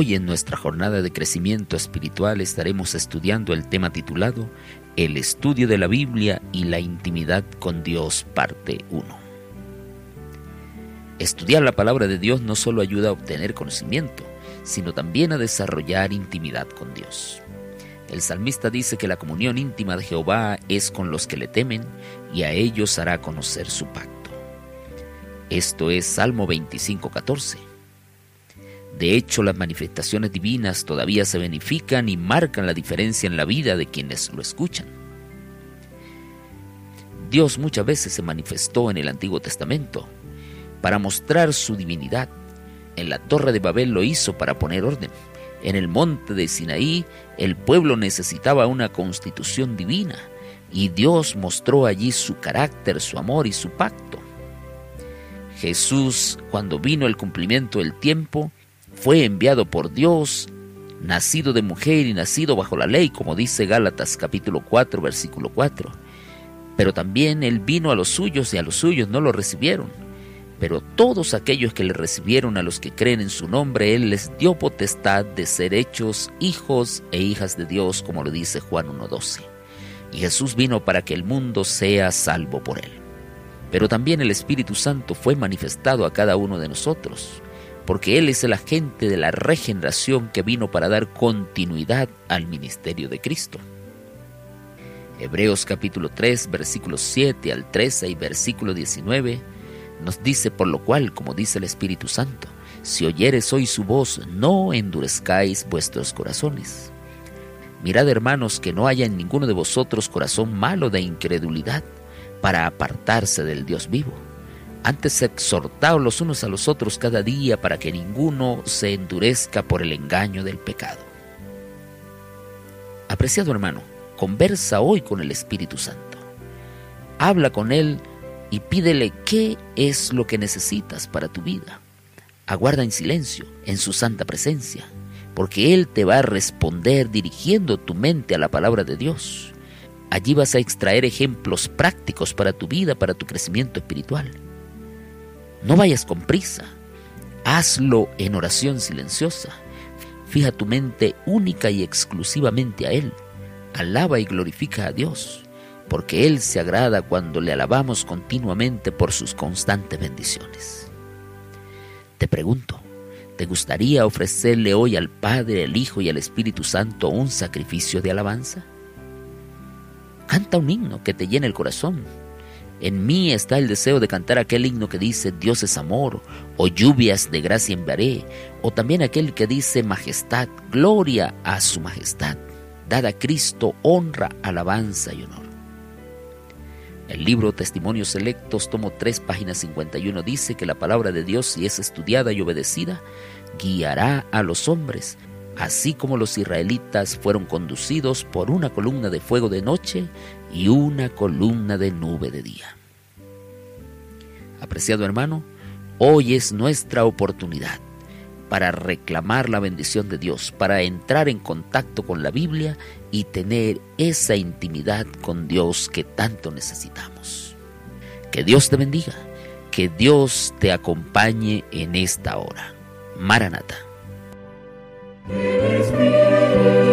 Hoy en nuestra jornada de crecimiento espiritual estaremos estudiando el tema titulado El estudio de la Biblia y la intimidad con Dios, parte 1. Estudiar la palabra de Dios no solo ayuda a obtener conocimiento, sino también a desarrollar intimidad con Dios. El salmista dice que la comunión íntima de Jehová es con los que le temen y a ellos hará conocer su pacto. Esto es Salmo 25:14. De hecho, las manifestaciones divinas todavía se benefician y marcan la diferencia en la vida de quienes lo escuchan. Dios muchas veces se manifestó en el Antiguo Testamento para mostrar su divinidad. En la Torre de Babel lo hizo para poner orden. En el monte de Sinaí el pueblo necesitaba una constitución divina y Dios mostró allí su carácter, su amor y su pacto. Jesús, cuando vino el cumplimiento del tiempo, fue enviado por Dios, nacido de mujer y nacido bajo la ley, como dice Gálatas capítulo 4, versículo 4. Pero también Él vino a los suyos y a los suyos no lo recibieron. Pero todos aquellos que le recibieron a los que creen en su nombre, Él les dio potestad de ser hechos hijos e hijas de Dios, como lo dice Juan 1.12. Y Jesús vino para que el mundo sea salvo por Él. Pero también el Espíritu Santo fue manifestado a cada uno de nosotros porque Él es el agente de la regeneración que vino para dar continuidad al ministerio de Cristo. Hebreos capítulo 3, versículos 7 al 13 y versículo 19 nos dice, por lo cual, como dice el Espíritu Santo, si oyeres hoy su voz, no endurezcáis vuestros corazones. Mirad, hermanos, que no haya en ninguno de vosotros corazón malo de incredulidad para apartarse del Dios vivo antes exhortaos los unos a los otros cada día para que ninguno se endurezca por el engaño del pecado. Apreciado hermano, conversa hoy con el Espíritu Santo. Habla con Él y pídele qué es lo que necesitas para tu vida. Aguarda en silencio, en su santa presencia, porque Él te va a responder dirigiendo tu mente a la palabra de Dios. Allí vas a extraer ejemplos prácticos para tu vida, para tu crecimiento espiritual. No vayas con prisa. Hazlo en oración silenciosa. Fija tu mente única y exclusivamente a Él. Alaba y glorifica a Dios, porque Él se agrada cuando le alabamos continuamente por sus constantes bendiciones. Te pregunto, ¿te gustaría ofrecerle hoy al Padre, al Hijo y al Espíritu Santo un sacrificio de alabanza? Canta un himno que te llene el corazón en mí está el deseo de cantar aquel himno que dice Dios es amor, o lluvias de gracia enviaré, o también aquel que dice majestad, gloria a su majestad, dada a Cristo honra, alabanza y honor. El libro Testimonios Selectos, tomo 3, página 51, dice que la palabra de Dios, si es estudiada y obedecida, guiará a los hombres, así como los israelitas fueron conducidos por una columna de fuego de noche y una columna de nube de día. Apreciado hermano, hoy es nuestra oportunidad para reclamar la bendición de Dios, para entrar en contacto con la Biblia y tener esa intimidad con Dios que tanto necesitamos. Que Dios te bendiga, que Dios te acompañe en esta hora. Maranata. He is me.